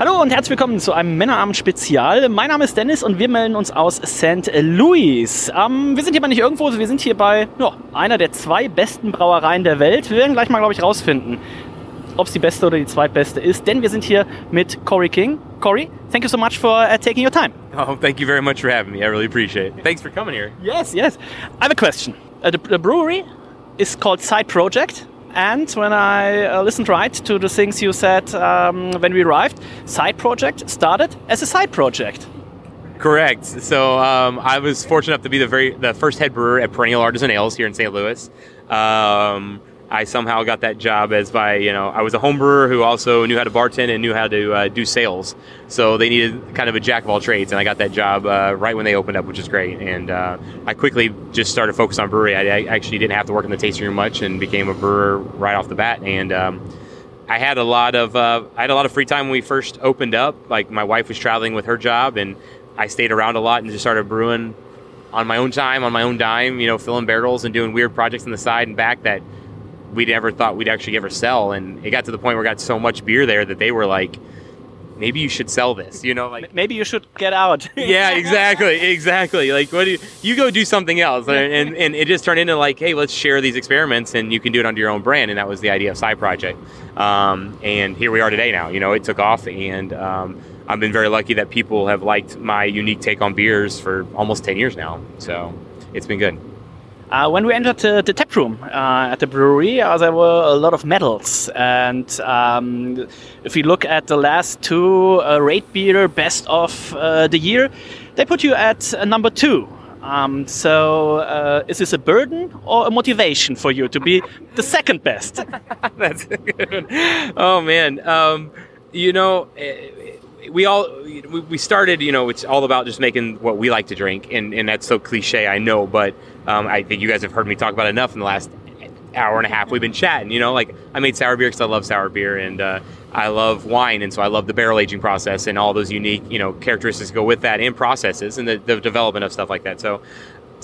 Hallo und herzlich willkommen zu einem Männerabend-Spezial. Mein Name ist Dennis und wir melden uns aus St. Louis. Ähm, wir sind hier mal nicht irgendwo, wir sind hier bei ja, einer der zwei besten Brauereien der Welt. Wir werden gleich mal, glaube ich, rausfinden, ob es die beste oder die zweitbeste ist, denn wir sind hier mit Corey King. Corey, thank you so much for uh, taking your time. Oh, thank you very much for having me. I really appreciate it. Thanks for coming here. Yes, yes. I have a question. Uh, the, the brewery is called Side Project. And when I uh, listened right to the things you said um, when we arrived, Side Project started as a side project. Correct. So um, I was fortunate enough to be the very the first head brewer at Perennial Artisan Ales here in St. Louis. Um, I somehow got that job as by you know I was a home brewer who also knew how to bartend and knew how to uh, do sales. So they needed kind of a jack of all trades, and I got that job uh, right when they opened up, which is great. And uh, I quickly just started focus on brewery. I, I, actually didn't have to work in the tasting room much, and became a brewer right off the bat. And um, I had a lot of uh, I had a lot of free time when we first opened up. Like my wife was traveling with her job, and I stayed around a lot and just started brewing on my own time, on my own dime. You know, filling barrels and doing weird projects on the side and back that we never thought we'd actually ever sell. And it got to the point where we got so much beer there that they were like, maybe you should sell this, you know, like maybe you should get out. yeah, exactly, exactly. Like, what do you, you go do something else? And, and, and it just turned into like, hey, let's share these experiments and you can do it under your own brand. And that was the idea of Side Project. Um, and here we are today now, you know, it took off and, um, I've been very lucky that people have liked my unique take on beers for almost 10 years now. So it's been good. Uh, when we entered the, tap room uh, at the brewery, uh, there were a lot of medals. And um, if you look at the last two uh, RateBeer best of uh, the year, they put you at uh, number two. Um, so, is this a burden or a motivation for you to be the second best? That's good. Oh, man. Um, you know, we all we started you know it's all about just making what we like to drink and, and that's so cliche i know but um, i think you guys have heard me talk about enough in the last hour and a half we've been chatting you know? Like i made sour beer because i love sour beer and uh, i love wine and so i love the barrel aging process and all those unique you know characteristics go with that and processes and the, the development of stuff like that. So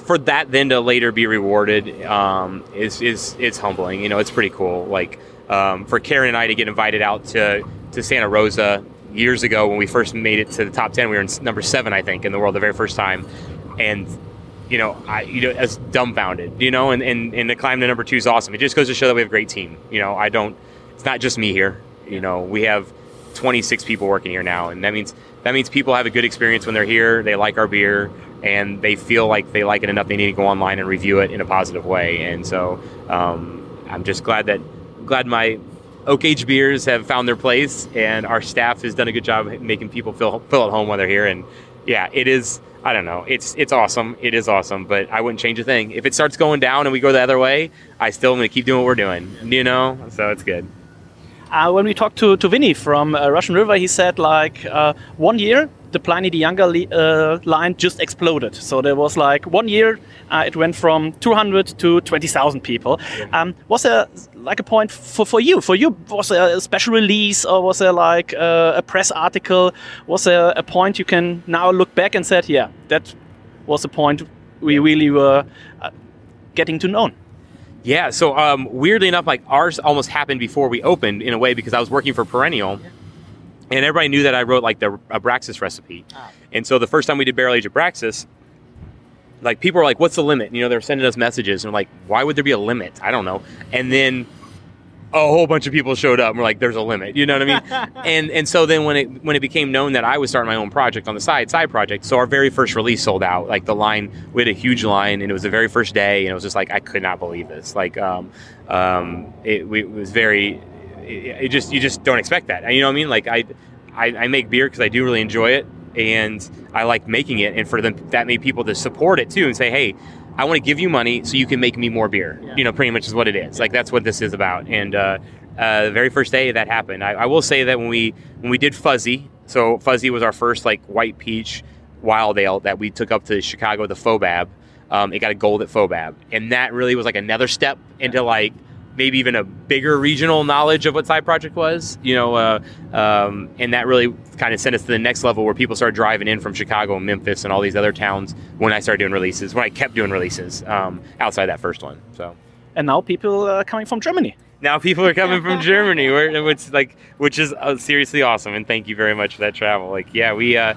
for that then to later be rewarded um, is is it's humbling you know? It's pretty cool. Like um, for karen and i to get invited out to to santa rosa years ago when we first made it to the top 10 we were in number seven i think in the world the very first time. And you know i you know as dumbfounded you know and, and and to climb to number two is awesome. It just goes to show that we have a great team. You know i don't it's not just me here. You know we have 26 people working here now and that means that means people have a good experience when they're here they like our beer and they feel like they like it enough they need to go online and review it in a positive way. And so um, i'm just glad that glad my oak age beers have found their place, and our staff has done a good job making people feel feel at home while they're here. And yeah, it is. I don't know. It's it's awesome. It is awesome, but I wouldn't change a thing. If it starts going down and we go the other way, I still am going to keep doing what we're doing. You know, so it's good. Uh, when we talked to, to Vinny from uh, Russian River, he said like uh, one year the Pliny the Younger uh, line just exploded. So there was like one year uh, it went from 200 to 20,000 people. Um, was there like a point for, for you? For you, was there a special release or was there like uh, a press article? Was there a point you can now look back and said, yeah, that was a point we really were uh, getting to know? Yeah, so um, weirdly enough, like ours almost happened before we opened in a way because I was working for Perennial and everybody knew that I wrote like the Abraxas recipe. Ah. And so the first time we did barrel aged Abraxas, like people were like, "What's the limit?" You know, they were sending us messages and like, "Why would there be a limit?" I don't know. And then a whole bunch of people showed up and were like, "There's a limit," you know what I mean? and and so then when it when it became known that I was starting my own project on the side, side project, so our very first release sold out. Like the line, we had a huge line, and it was the very first day, and it was just like I could not believe this. Like, um, um, it, it was very it, just you just don't expect that. You know what I mean? Like I, I, I make beer because I do really enjoy it, and I like making it, and for them that many people to support it too and say, hey. I want to give you money so you can make me more beer. Yeah. You know, pretty much is what it is. Like that's what this is about. And uh, uh, the very first day that happened. I, I will say that when we when we did Fuzzy, so Fuzzy was our first like white peach wild ale that we took up to Chicago, the FoBAB. Um, it got a gold at FoBAB, and that really was like another step into like maybe even a bigger regional knowledge of what Side Project was, you know, uh, um, and that really kind of sent us to the next level where people started driving in from Chicago and Memphis and all these other towns when I started doing releases, when I kept doing releases um, outside that first one. So And now people are coming from Germany. now people are coming from Germany, where, which like which is uh, seriously awesome, and thank you very much for that travel. Like, yeah, we uh,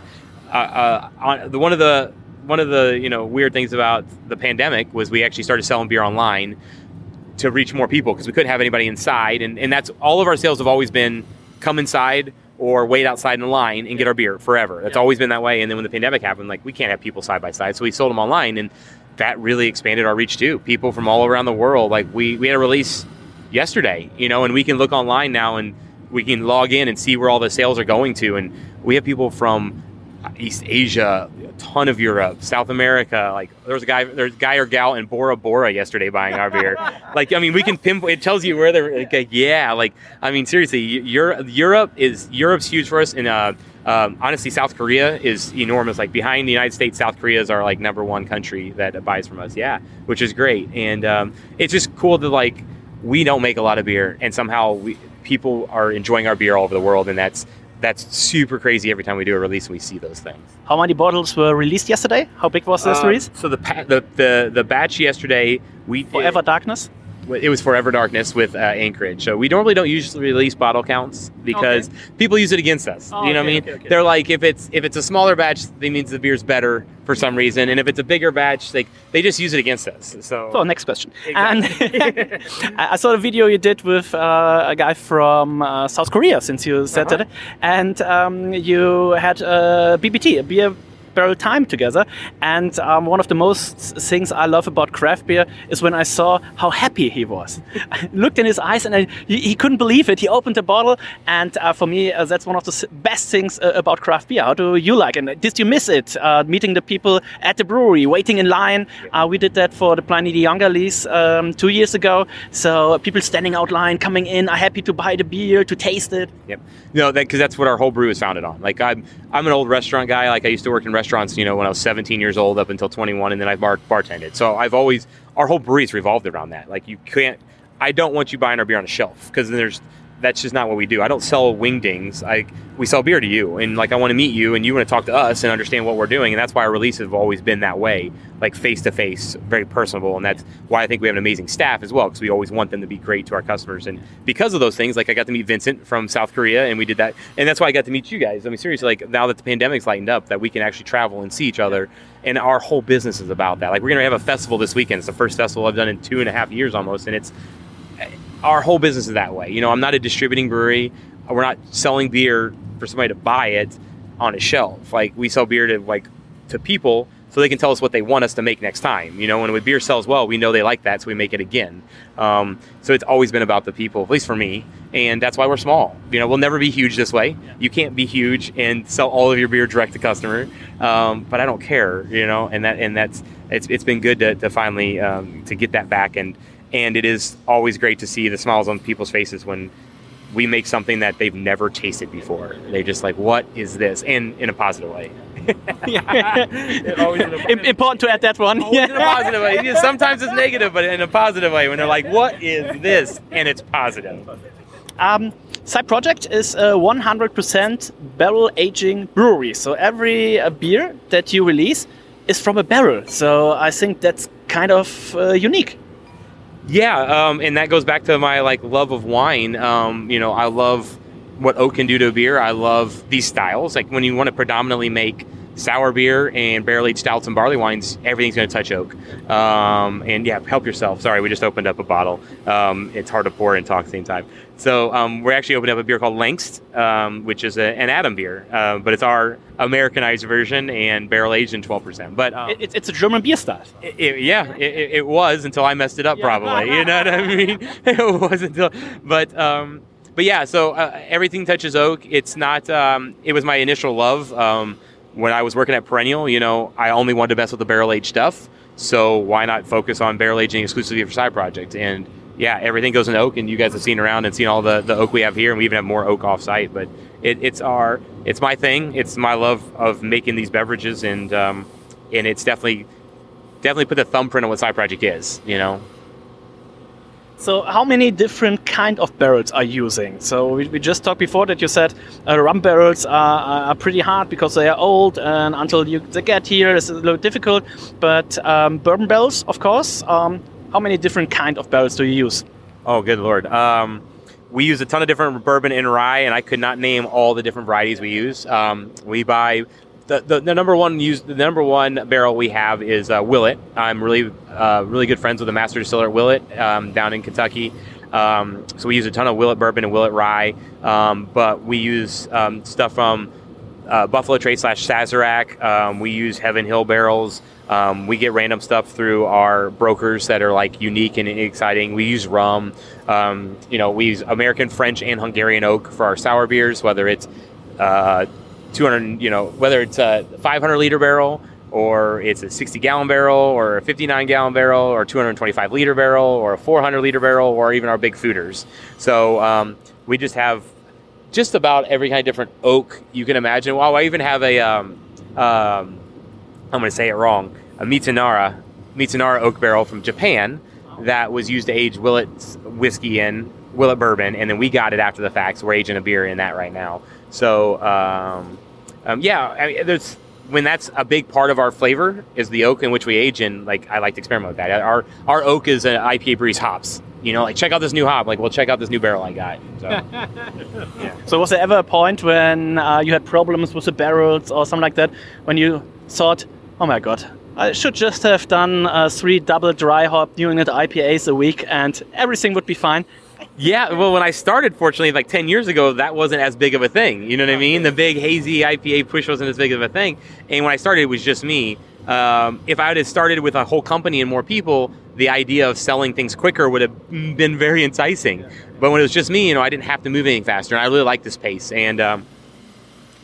uh, uh, on the one of the one of the you know weird things about the pandemic was we actually started selling beer online to reach more people because we couldn't have anybody inside, and and that's all of our sales have always been come inside or wait outside in the line and get our beer forever. That's always been that way. And then when the pandemic happened, like we can't have people side by side, so we sold them online, and that really expanded our reach too. People from all around the world, like we we had a release yesterday, you know, and we can look online now and we can log in and see where all the sales are going to. And we have people from East Asia, a ton of Europe, South America. Like there was a guy, there's a guy or gal in Bora Bora yesterday buying our beer. like I mean, we can pinpoint. It tells you where they're. Like, yeah, like I mean, seriously, Europe, Europe is Europe's huge for us, and uh, um, honestly, South Korea is enormous. Like behind the United States, South Korea is our like number one country that buys from us. Yeah, which is great, and um, it's just cool to like we don't make a lot of beer, and somehow we people are enjoying our beer all over the world, and that's that's super crazy every time we do a release and we see those things. How many bottles were released yesterday? How big was this Uh, release? So the, pa- the the the batch yesterday we did- Forever Darkness? It was Forever Darkness with uh, Anchorage. So we normally don't usually release bottle counts because people use it against us. Oh, you know what I mean? okay, okay. They're like if it's if it's a smaller batch, that means the beer's better for some reason, and if it's a bigger batch, like they just use it against us. So, So next question. Exactly. And I saw the video you did with uh, a guy from uh, South Korea, since you said Uh-huh. that, and um, you had uh, BBT, a beer barrel time together. And um, one of the most things I love about craft beer is when I saw how happy he was. I looked in his eyes and I, he, he couldn't believe it. He opened the bottle, and uh, for me, uh, that's one of the best things uh, about craft beer. How do you like? And did you miss it? Uh, meeting the people at the brewery, waiting in line. Uh, we did that for the Pliny the Younger lease um, two years ago. So people standing out line, coming in, are happy to buy the beer, to taste it. Yep. No, that because that's what our whole brew is founded on. Like I'm, I'm an old restaurant guy. Like I used to work in restaurants, you know, when I was 17 years old up until 21, and then I bar bartended. So I've always our whole brewery's revolved around that. Like you can't. I don't want you buying our beer on a shelf because there's that's just not what we do. I don't sell wingdings. I we sell beer to you, and like I want to meet you, and you want to talk to us and understand what we're doing, and that's why our releases have always been that way, like face to face, very personable, and that's why I think we have an amazing staff as well, because we always want them to be great to our customers, and because of those things, like I got to meet Vincent from South Korea, and we did that, and that's why I got to meet you guys. I mean, seriously, like now that the pandemic's lightened up, that we can actually travel and see each other, and our whole business is about that. Like we're gonna have a festival this weekend. It's the first festival I've done in two and a half years almost, and it's our whole business is that way. You know, I'm not a distributing brewery. We're not selling beer for somebody to buy it on a shelf. Like we sell beer to like to people so they can tell us what they want us to make next time. You know, when a beer sells well, we know they like that, so we make it again. Um, so it's always been about the people, at least for me, and that's why we're small. You know, we'll never be huge this way. You can't be huge and sell all of your beer direct to customer. Um, but I don't care. You know, and that and that's it's it's been good to, to finally um, to get that back and and it is always great to see the smiles on people's faces when we make something that they've never tasted before. They're just like, what is this? And in a positive way. always in a, Important to add that one. always in a positive way. Sometimes it's negative, but in a positive way when they're like, what is this? And it's positive. Um, Side Project is a 100% barrel aging brewery. So every uh, beer that you release is from a barrel. So I think that's kind of uh, unique. Yeah, um, and that goes back to my like love of wine. Um, you know, I love what oak can do to a beer. I love these styles. Like when you want to predominantly make sour beer and barrel aged stouts and barley wines, everything's going to touch oak. Um, and yeah, help yourself. Sorry, we just opened up a bottle. Um, it's hard to pour and talk at the same time. So um, we're actually opening up a beer called Langst, um, which is a, an Adam beer, uh, but it's our Americanized version and barrel aged in 12%. But um, It, it's- it's a German beer style. yeah, it, it- it was until I messed it up. Yeah. Probably, you know what I mean. it was until, but um, but yeah. So uh, everything touches oak. It's not. Um, it was my initial love. Um, when I was working at Perennial, you know, I only wanted to mess with the barrel aged stuff. So why not focus on barrel aging exclusively for side project? And yeah, everything goes in oak, and you guys have seen around and seen all the, the oak we have here, and we even have more oak off site. But it, it's our it's my thing. It's my love of making these beverages, and um, and it's definitely definitely put the thumbprint on what Side Project is. You know, So, how many different kind of barrels are you using? So, we, we just talked before that you said uh, rum barrels are, are pretty hard because they are old, and until you they get here, it's a little difficult. But um, bourbon barrels, of course. Um, how many different kind of barrels do you use? Oh, good lord. Um, we use a ton of different bourbon and rye, and I could not name all the different varieties we use. Um, we buy the, the, the number one use the number one barrel we have is uh, Willet. I'm really uh, really good friends with the master distiller at Willet um, down in Kentucky. Um, so we use a ton of Willet bourbon and Willet rye, um, but we use um, stuff from uh, Buffalo Trace slash Sazerac. Um, we use Heaven Hill barrels. Um, we get random stuff through our brokers that are like unique and exciting. We use rum. Um, you know, we use American, French, and Hungarian oak for our sour beers, whether it's uh, 200, you know, whether it's a 500 liter barrel or it's a 60 gallon barrel or a 59 gallon barrel or 225 liter barrel or a 400 liter barrel or even our big foeders. So um, we just have just about every kind of different oak you can imagine. Wow, I even have a, um, um, I'm going to say it wrong, a Mitsunara, Mitsunara oak barrel from Japan that was used to age Willet's whiskey in, Willet bourbon, and then we got it after the fact. So we're aging a beer in that right now. So, um, um, yeah, I mean, there's when that's a big part of our flavor is the oak in which we age in. Like I like to experiment with that. Our our oak is an IPA breeze hops. You know, like check out this new hop. Like, well, check out this new barrel I got. So. So, was there ever a point when uh, you had problems with the barrels or something like that when you thought, oh my god, I should just have done uh, three double dry hop New England IPAs a week and everything would be fine? Yeah, well, when I started, fortunately, like 10 years ago, that wasn't as big of a thing. You know what I mean? The big hazy IPA push wasn't as big of a thing. And when I started, it was just me. Um, if I had started with a whole company and more people, the idea of selling things quicker would have been very enticing. But when it was just me, you know, I didn't have to move anything faster. And I really like this pace. And um,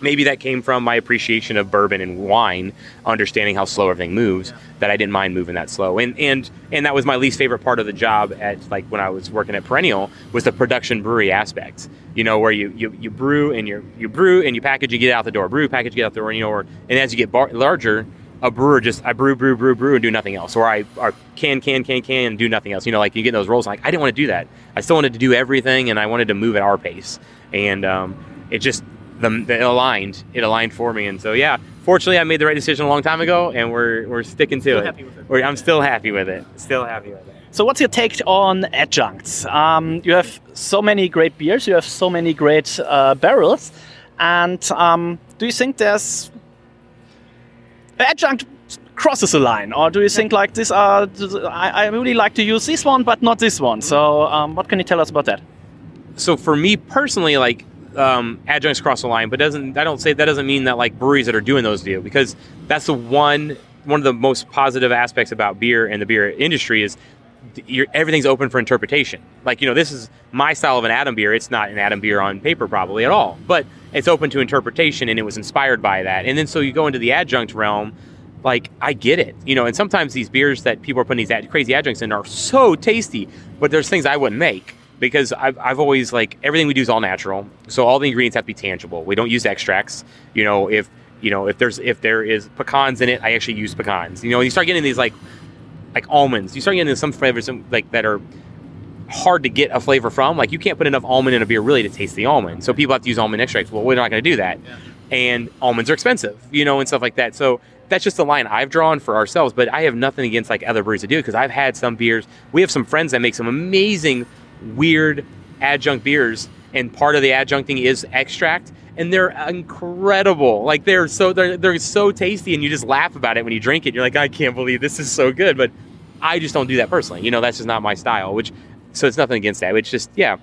maybe that came from my appreciation of bourbon and wine, understanding how slow everything moves. That I didn't mind moving that slow, and and and that was my least favorite part of the job at like when I was working at Perennial was the production brewery aspect. You know, where you you, you brew and you you brew and you package, you get out the door, brew, package, get out the door. You know, or and as you get bar- larger, a brewer just I brew, brew, brew, brew, and do nothing else, or I or can, can, can, can, and do nothing else. You know, like you get those roles. Like I didn't want to do that. I still wanted to do everything, and I wanted to move at our pace, and um, it just the, the it aligned. It aligned for me, and so yeah. Fortunately, I made the right decision a long time ago, and we're we're sticking to it. happy with it. We're- I'm still happy with it. Still happy with it. So, what's your take on adjuncts? Um, you have so many great beers, you have so many great uh, barrels, and um, do you think there's adjunct crosses a line, or do you think like this? Are I, I really like to use this one, but not this one. So, um, what can you tell us about that? so for me personally, like um, adjuncts cross the line, but doesn't I don't say that doesn't mean that like breweries that are doing those do because that's the one one of the most positive aspects about beer and the beer industry is everything's open for interpretation. Like you know, this is my style of an Adam beer. It's not an Adam beer on paper probably at all, but it's open to interpretation, and it was inspired by that. And then so you go into the adjunct realm. Like I get it, you know, and sometimes these beers that people are putting these ad- crazy adjuncts in are so tasty, but there's things I wouldn't make because I've, I've always like everything we do is all natural. So all the ingredients have to be tangible. We don't use extracts. You know if you know if there's if there is pecans in it i actually use pecans. You know you start getting these like like almonds. You start getting some flavors some, like that are hard to get a flavor from. Like you can't put enough almond in a beer really to taste the almond. So people have to use almond extracts. Well we're not going to do that. And almonds are expensive you know and stuff like that. So that's just the line I've drawn for ourselves, but I have nothing against like other breweries to do because I've had some beers. We have some friends that make some amazing weird adjunct beers, and part of the adjuncting is extract, and they're incredible. Like they're so they're they're so tasty, and you just laugh about it when you drink it. You're like, I can't believe this is so good, but I just don't do that personally. You know, that's just not my style. Which so it's nothing against that. It's just yeah,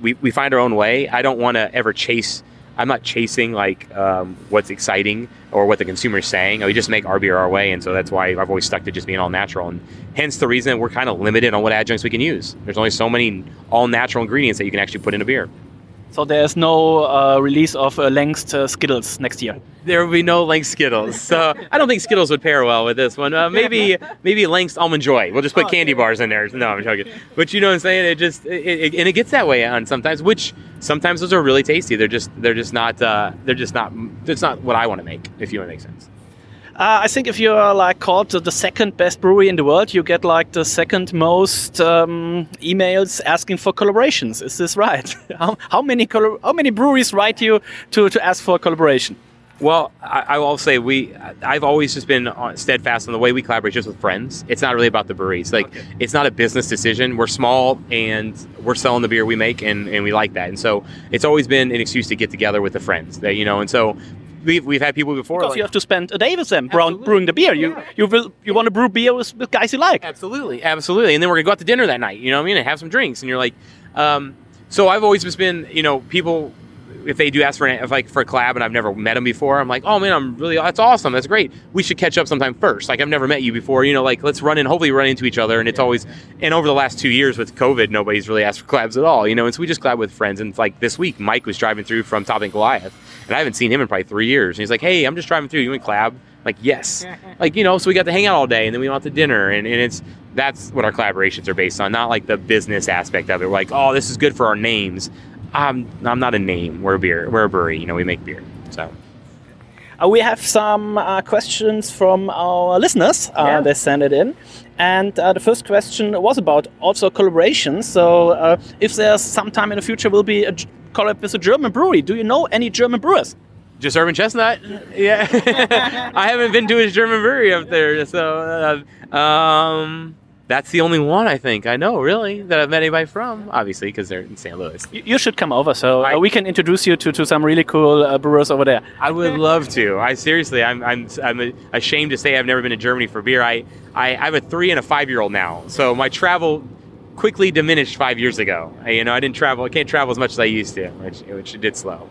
we we find our own way. I don't want to ever chase. I'm not chasing like um, what's exciting or what the consumer is saying. We just make our beer our way, and so that's why I've always stuck to just being all natural. And hence the reason we're kind of limited on what adjuncts we can use. There's only so many all natural ingredients that you can actually put in a beer. So there's no uh, release of uh, Lengst uh, Skittles next year. There will be no Length Skittles. So I don't think Skittles would pair well with this one. Uh, maybe maybe Length Almond Joy. We'll just put candy bars in there. No, I'm joking. But you know what I'm saying? It just it, it, and it gets that way on sometimes. Which sometimes those are really tasty. They're just they're just not uh, they're just not it's not what I want to make. If you want to make sense. Uh, I think if you're like called the second best brewery in the world, you get like the second most um, emails asking for collaborations. Is this right? how, how many how many breweries write you to, to ask for a collaboration? Well, I, I will say we. I've always just been steadfast on the way we collaborate just with friends. It's not really about the breweries. Like it's not a business decision. We're small and we're selling the beer we make, and, and we like that. And so it's always been an excuse to get together with the friends. That you know, and so we've we've had people before. Because like- you have to spend a day with them brown, brewing the beer. You you will you want to brew beer with, with guys you like. Absolutely, absolutely. And then we're gonna go out to dinner that night. You know what I mean? And have some drinks. And you're like, um, so I've always just been, you know, people if they do ask for an, if like for a collab and I've never met them before, I'm like, oh man, I'm really that's awesome. That's great. We should catch up sometime first. Like I've never met you before. You know, like let's run in. Hopefully, run into each other. And it's always and over the last two years with COVID, nobody's really asked for collabs at all. You know, and so we just collab with friends. And like this week, Mike was driving through from Top Toppling Goliath, and I haven't seen him in probably three years. And he's like, hey, I'm just driving through. You want to collab? Like yes, like you know. So we got to hang out all day, and then we went out to dinner, and, and it's that's what our collaborations are based on, not like the business aspect of it. We're like, oh, this is good for our names. I'm I'm not a name. We're a beer. We're a brewery. You know, we make beer. So Uh, we have some uh, questions from our listeners. Uh, Yeah. They sent it in. And uh, the first question was about also collaboration. So, uh, if there's sometime in the future will be a collab with a German brewery, do you know any German brewers? just Urban Chestnut. Yeah, I haven't been to his German brewery up there, so uh, um, that's the only one I think I know really that I've met anybody from. Obviously, because they're in St. Louis. You, you should come over so I- uh, we can introduce you to, to some really cool uh, brewers over there. I would love to. I seriously, I'm, I'm, I'm ashamed to say I've never been to Germany for beer. I, I, I have a three and a five year old now, so my travel quickly diminished five years ago. I, you know, I didn't travel. I can't travel as much as I used to, which, which did slow.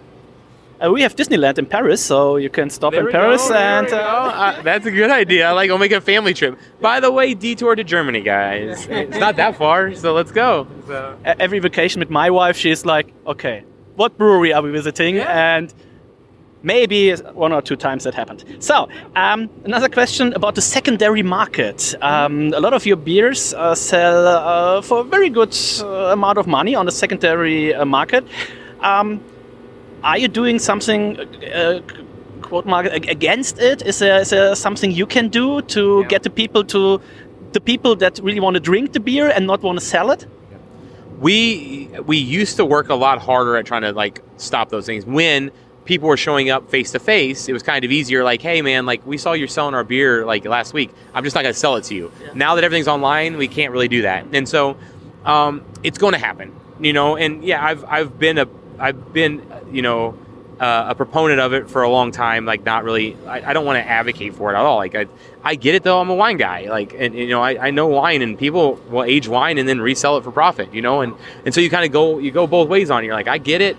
Uh, we have Disneyland in Paris, so you can stop There in Paris go, and uh, Uh, that's a good idea. I like. I'll make a family trip. By the way, detour to Germany, guys. It's not that far, so let's go. So. every vacation with my wife, she's like, okay, what brewery are we visiting? Yeah. And maybe one or two times that happened. So, um, another question about the secondary market. Um, a lot of your beers uh, sell uh, for a very good uh, amount of money on the secondary uh, market. Um, are you doing something? Uh, quote mark against it? Is there, is there something you can do to Yeah. get the people to the people that really want to drink the beer and not want to sell it? we we used to work a lot harder at trying to like stop those things when people were showing up face to face it was kind of easier like hey man like we saw you selling our beer like last week i'm just not going to sell it to you now that everything's online we can't really do that and so um, it's going to happen you know and yeah i've i've been a i've been you know uh, a proponent of it for a long time like not really i, I don't want to advocate for it at all like I, I get it though i'm a wine guy like and you know I, I know wine and people will age wine and then resell it for profit you know and and so you kind of go you go both ways on it you're like i get it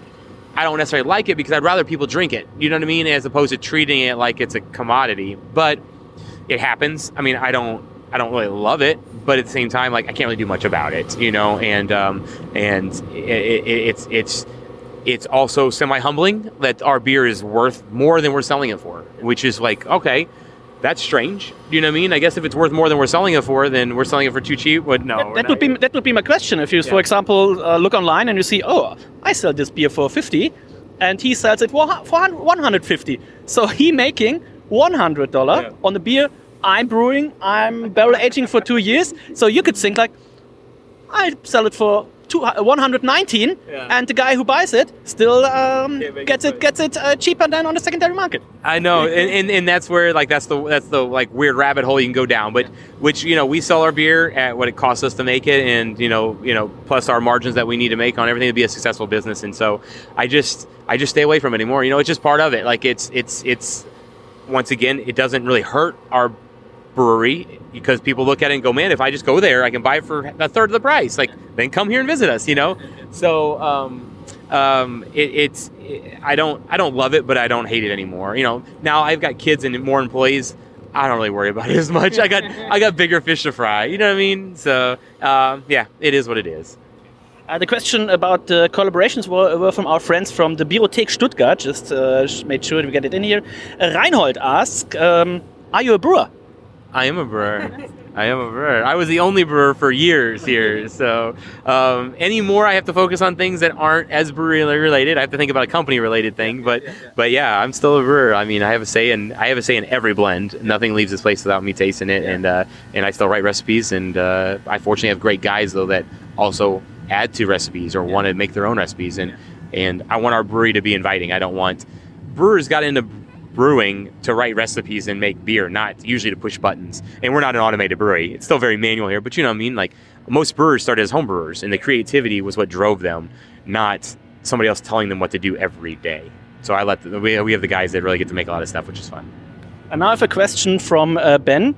i don't necessarily like it because i'd rather people drink it you know what i mean as opposed to treating it like it's a commodity but it happens i mean i don't i don't really love it but at the same time like i can't really do much about it you know and um and it, it, it's it's it's also semi humbling that our beer is worth more than we're selling it for, which is like, okay, that's strange. Do you know what I mean? I guess if it's worth more than we're selling it for, then we're selling it for too cheap. But no, That, that would be that would be my question. If you, for example, uh, look online and you see, oh, I sell this beer for fifty, and he sells it for one hundred fifty. So he making one hundred dollar Yeah. on the beer I'm brewing. I'm barrel aging for two years. So you could think like, I sell it for. Two, 119 Yeah. and the guy who buys it still um, gets it it gets it uh, cheaper than on the secondary market I know, and, and, and that's where like that's the that's the like weird rabbit hole you can go down. But which you know we sell our beer at what it costs us to make it, and you know you know plus our margins that we need to make on everything to be a successful business. And so I just I just stay away from it anymore. You know, it's just part of it. Like it's it's it's once again it doesn't really hurt our brewery because people look at it and go, man, if I just go there, I can buy it for a third of the price. Like then come here and visit us. You know, so. um um, it, it's it, I don't I don't love it, but I don't hate it anymore. You know, now I've got kids and more employees. I don't really worry about it as much. I got I got bigger fish to fry. You know what I mean? So um, yeah, it is what it is. Uh, the question about the collaborations were, were, from our friends from the Bierothek Stuttgart. Just uh, made sure we get it in here. Uh, Reinhold asked, um, "Are you a brewer?" I am a brewer. I am a brewer. I was the only brewer for years here. So um, anymore, I have to focus on things that aren't as brewery related. I have to think about a company related thing. But but yeah, I'm still a brewer. I mean, I have a say in I have a say in every blend. Nothing leaves this place without me tasting it, and uh, and I still write recipes. And uh, I fortunately have great guys though that also add to recipes or want to make their own recipes. And and I want our brewery to be inviting. I don't want brewers got into brewing to write recipes and make beer, not usually to push buttons. And we're not an automated brewery. It's still very manual here, but you know what I mean? Like most brewers started as home brewers and the creativity was what drove them, not somebody else telling them what to do every day. So I let the, we, we have the guys that really get to make a lot of stuff, which is fun. And now I have a question from uh, Ben.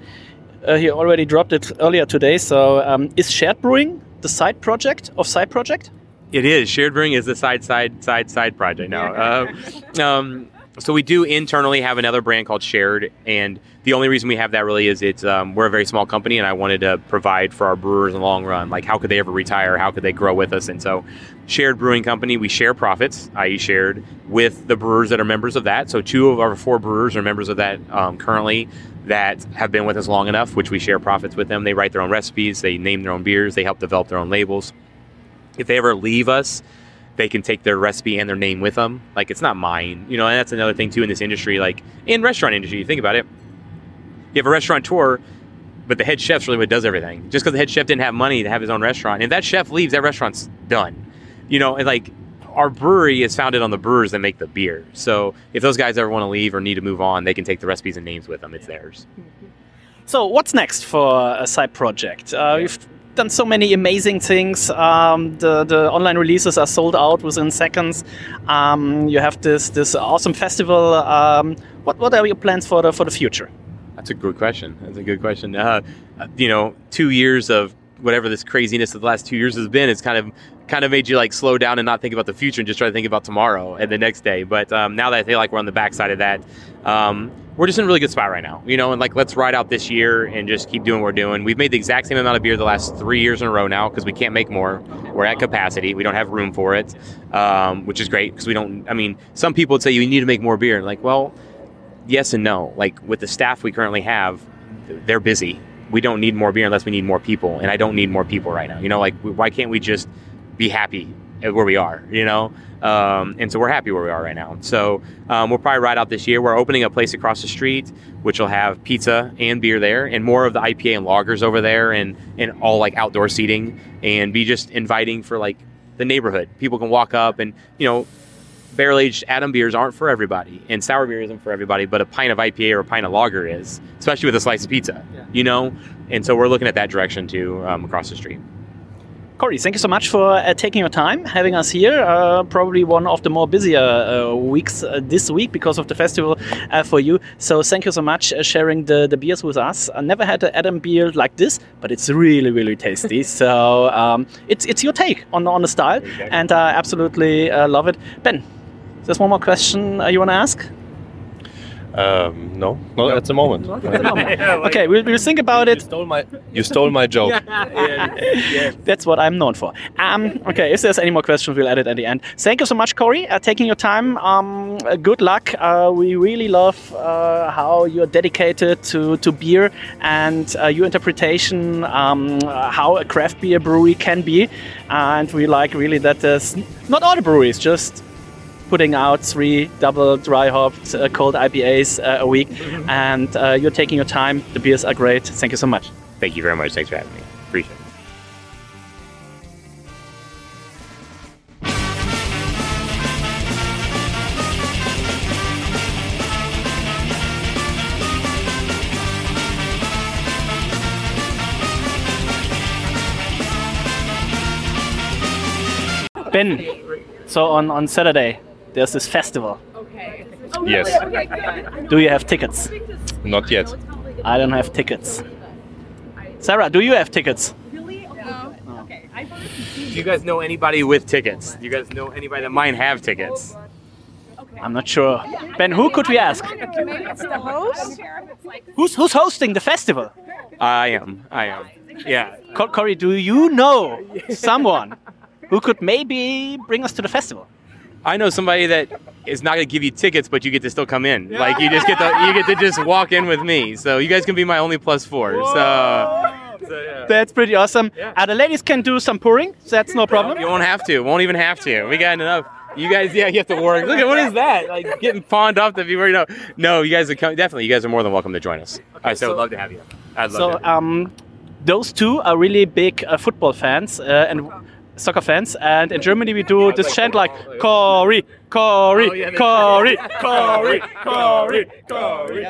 Uh, he already dropped it earlier today. So um, is shared brewing the side project of side project? It is. Shared brewing is the side, side, side, side project now. Uh, um, so we do internally have another brand called Shared, and the only reason we have that really is it's um, we're a very small company, and I wanted to provide for our brewers in the long run. Like, how could they ever retire? How could they grow with us? And so, Shared Brewing Company, we share profits, i.e., shared with the brewers that are members of that. So two of our four brewers are members of that um, currently that have been with us long enough, which we share profits with them. They write their own recipes, they name their own beers, they help develop their own labels. If they ever leave us, they can take their recipe and their name with them. Like it's not mine, you know. And that's another thing too in this industry, like in restaurant industry. You think about it. You have a restaurateur, but the head chef's really what does everything. Just because the head chef didn't have money to have his own restaurant, and if that chef leaves, that restaurant's done. You know, and like our brewery is founded on the brewers that make the beer. So if those guys ever want to leave or need to move on, they can take the recipes and names with them. It's theirs. So what's next for a side project? Uh, yeah. We've done so many amazing things. Um, the the online releases are sold out within seconds. Um, you have this this awesome festival. Um, what what are your plans for the for the future? That's a good question. That's a good question. Uh, you know, two years of whatever this craziness of the last two years has been, it's kind of kind of made you like slow down and not think about the future and just try to think about tomorrow and the next day. But um, now that I feel like we're on the backside of that, um, we're just in a really good spot right now, you know, and like let's ride out this year and just keep doing what we're doing. We've made the exact same amount of beer the last three years in a row now because we can't make more. We're at capacity. We don't have room for it, um, which is great because we don't. I mean, some people would say you need to make more beer. Like, well, yes and no. Like with the staff we currently have, they're busy. We don't need more beer unless we need more people, and I don't need more people right now. You know, like why can't we just be happy where we are? You know. Um, and so we're happy where we are right now. So um, we'll probably ride out this year. We're opening a place across the street, which will have pizza and beer there, and more of the IPA and lagers over there, and and all like outdoor seating, and be just inviting for like the neighborhood. People can walk up, and you know, barrel aged Adam beers aren't for everybody, and sour beer isn't for everybody, but a pint of IPA or a pint of lager is, especially with a slice of pizza. Yeah. You know, and so we're looking at that direction too um, across the street. Cory, thank you so much for uh, taking your time, having us here. Uh, probably one of the more busier uh, weeks uh, this week because of the festival uh, for you. So thank you so much uh, sharing the, the beers with us. I never had an Adam beer like this, but it's really, really tasty. so um, it's, it's your take on, on the style, and I absolutely love it. Ben, there's one more question you want to ask? Um, no, not at the moment. okay, we'll, we'll think about you it. Stole my, you stole my joke. That's what I'm known for. Um, okay, if there's any more questions, we'll add it at the end. Thank you so much, Cory, uh, taking your time. Um, uh, good luck. Uh, we really love uh, how you're dedicated to, to beer and uh, your interpretation, um, how a craft beer brewery can be. And we like really that there's not all the breweries, just putting out three double dry hopped uh, cold IPAs uh, a week, and uh, you're taking your time. The beers are great. Thank you so much. Thank you very much. Thanks for having me. Appreciate it. Ben, so on, on Saturday, there's this festival. Okay. Oh, really? Yes. Okay, good. Do you have tickets? Not yet. I don't have tickets. Sarah, do you have tickets? Really? No. Okay. Do you guys know anybody with tickets? Do you guys know anybody that might have tickets? I'm not sure. Ben, who could we ask? Maybe it's the host. Who's who's hosting the festival? I am. I am. Yeah. Cory, do you know someone who could maybe bring us to the festival. I know somebody that is not going to give you tickets, but you get to still come in. Like you just get to you get to just walk in with me. So you guys can be my only plus four. So, so yeah. That's pretty awesome. Uh, the ladies can do some pouring. So That's no problem. You won't have to. Won't even have to. We got enough. You guys, yeah, you have to work. Look at what is that? Like getting pawned off the viewer. You know, no, you guys are come, definitely. You guys are more than welcome to join us. All right, so, so- I'd love to have you. I'd love So to. Have you. um, those two are really big uh, football fans uh, and soccer fans. And in Germany, we do this chant like Cory, Cory, Cory, Cory, Cory, Cory.